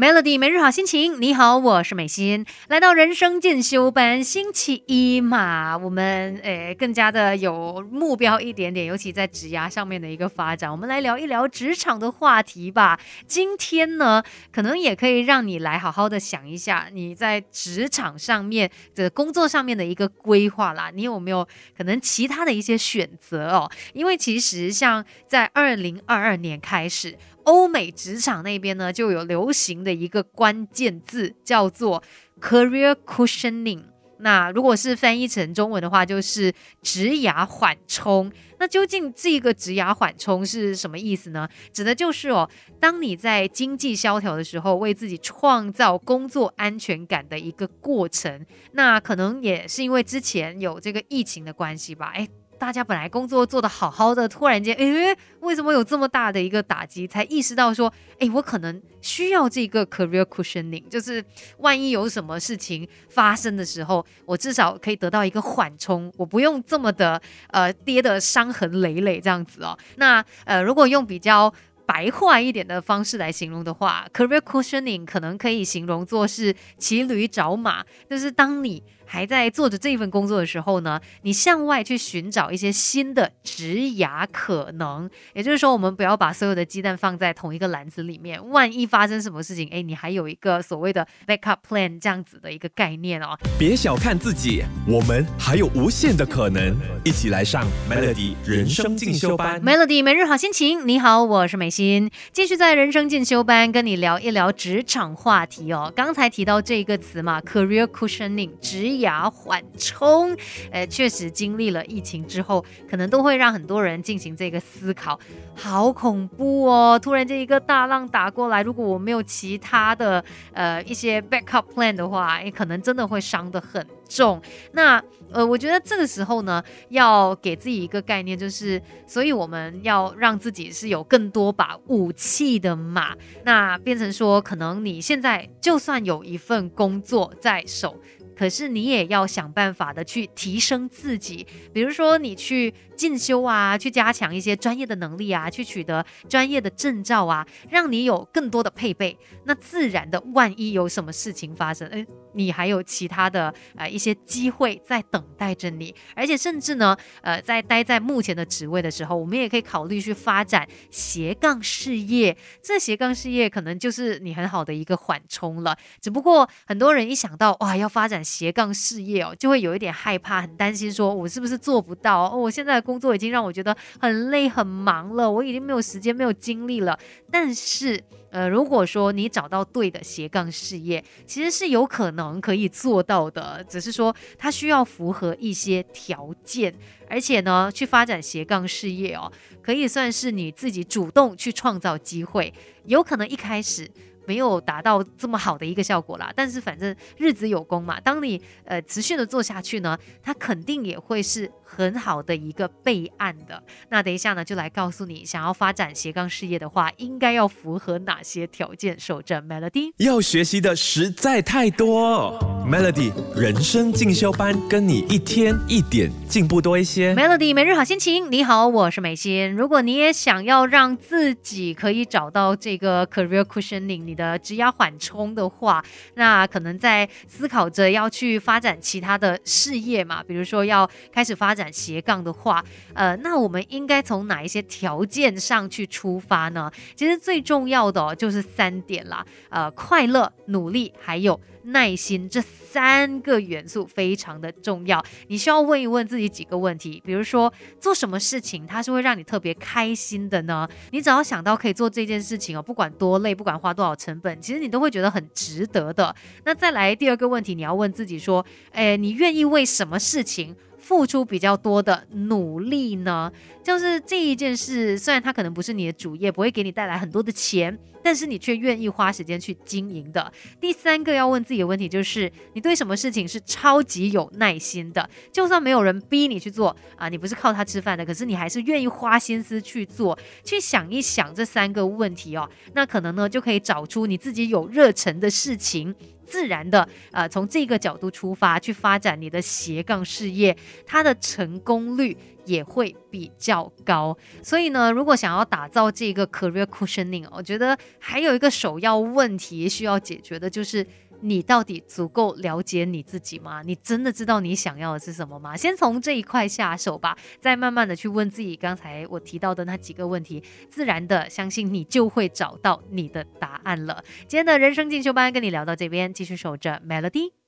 Melody 每日好心情，你好，我是美心，来到人生进修班，星期一嘛，我们诶更加的有目标一点点，尤其在职涯上面的一个发展，我们来聊一聊职场的话题吧。今天呢，可能也可以让你来好好的想一下，你在职场上面的工作上面的一个规划啦，你有没有可能其他的一些选择哦？因为其实像在二零二二年开始。欧美职场那边呢，就有流行的一个关键字叫做 career cushioning。那如果是翻译成中文的话，就是职涯缓冲。那究竟这个职涯缓冲是什么意思呢？指的就是哦，当你在经济萧条的时候，为自己创造工作安全感的一个过程。那可能也是因为之前有这个疫情的关系吧？哎。大家本来工作做得好好的，突然间，诶，为什么有这么大的一个打击？才意识到说，诶，我可能需要这个 career cushioning，就是万一有什么事情发生的时候，我至少可以得到一个缓冲，我不用这么的呃跌得伤痕累累这样子哦。那呃，如果用比较白话一点的方式来形容的话，career cushioning 可能可以形容作是骑驴找马，就是当你。还在做着这份工作的时候呢，你向外去寻找一些新的职涯可能。也就是说，我们不要把所有的鸡蛋放在同一个篮子里面。万一发生什么事情，哎，你还有一个所谓的 backup plan 这样子的一个概念哦。别小看自己，我们还有无限的可能。一起来上 Melody 人生进修班。Melody 每日好心情，你好，我是美心，继续在人生进修班跟你聊一聊职场话题哦。刚才提到这一个词嘛，career cushioning 职。牙缓冲，呃，确实经历了疫情之后，可能都会让很多人进行这个思考，好恐怖哦！突然间一个大浪打过来，如果我没有其他的呃一些 backup plan 的话，也可能真的会伤得很重。那呃，我觉得这个时候呢，要给自己一个概念，就是所以我们要让自己是有更多把武器的嘛。那变成说，可能你现在就算有一份工作在手。可是你也要想办法的去提升自己，比如说你去进修啊，去加强一些专业的能力啊，去取得专业的证照啊，让你有更多的配备。那自然的，万一有什么事情发生，诶，你还有其他的呃一些机会在等待着你。而且甚至呢，呃，在待在目前的职位的时候，我们也可以考虑去发展斜杠事业。这斜杠事业可能就是你很好的一个缓冲了。只不过很多人一想到哇，要发展。斜杠事业哦，就会有一点害怕，很担心，说我是不是做不到？哦，我现在的工作已经让我觉得很累、很忙了，我已经没有时间、没有精力了。但是，呃，如果说你找到对的斜杠事业，其实是有可能能可以做到的，只是说它需要符合一些条件，而且呢，去发展斜杠事业哦，可以算是你自己主动去创造机会，有可能一开始。没有达到这么好的一个效果啦，但是反正日子有功嘛。当你呃持续的做下去呢，它肯定也会是很好的一个备案的。那等一下呢，就来告诉你，想要发展斜杠事业的话，应该要符合哪些条件。守着 Melody，要学习的实在太多。Melody 人生进修班，跟你一天一点进步多一些。Melody 每日好心情，你好，我是美心。如果你也想要让自己可以找到这个 career cushioning，你的职压缓冲的话，那可能在思考着要去发展其他的事业嘛，比如说要开始发展斜杠的话，呃，那我们应该从哪一些条件上去出发呢？其实最重要的就是三点啦，呃，快乐、努力，还有。耐心这三个元素非常的重要，你需要问一问自己几个问题，比如说做什么事情它是会让你特别开心的呢？你只要想到可以做这件事情哦，不管多累，不管花多少成本，其实你都会觉得很值得的。那再来第二个问题，你要问自己说，诶，你愿意为什么事情？付出比较多的努力呢，就是这一件事，虽然它可能不是你的主业，不会给你带来很多的钱，但是你却愿意花时间去经营的。第三个要问自己的问题就是，你对什么事情是超级有耐心的？就算没有人逼你去做啊，你不是靠它吃饭的，可是你还是愿意花心思去做，去想一想这三个问题哦，那可能呢就可以找出你自己有热忱的事情。自然的呃从这个角度出发去发展你的斜杠事业，它的成功率也会比较高。所以呢，如果想要打造这个 career cushioning，我觉得还有一个首要问题需要解决的就是。你到底足够了解你自己吗？你真的知道你想要的是什么吗？先从这一块下手吧，再慢慢的去问自己刚才我提到的那几个问题，自然的相信你就会找到你的答案了。今天的人生进修班跟你聊到这边，继续守着 Melody。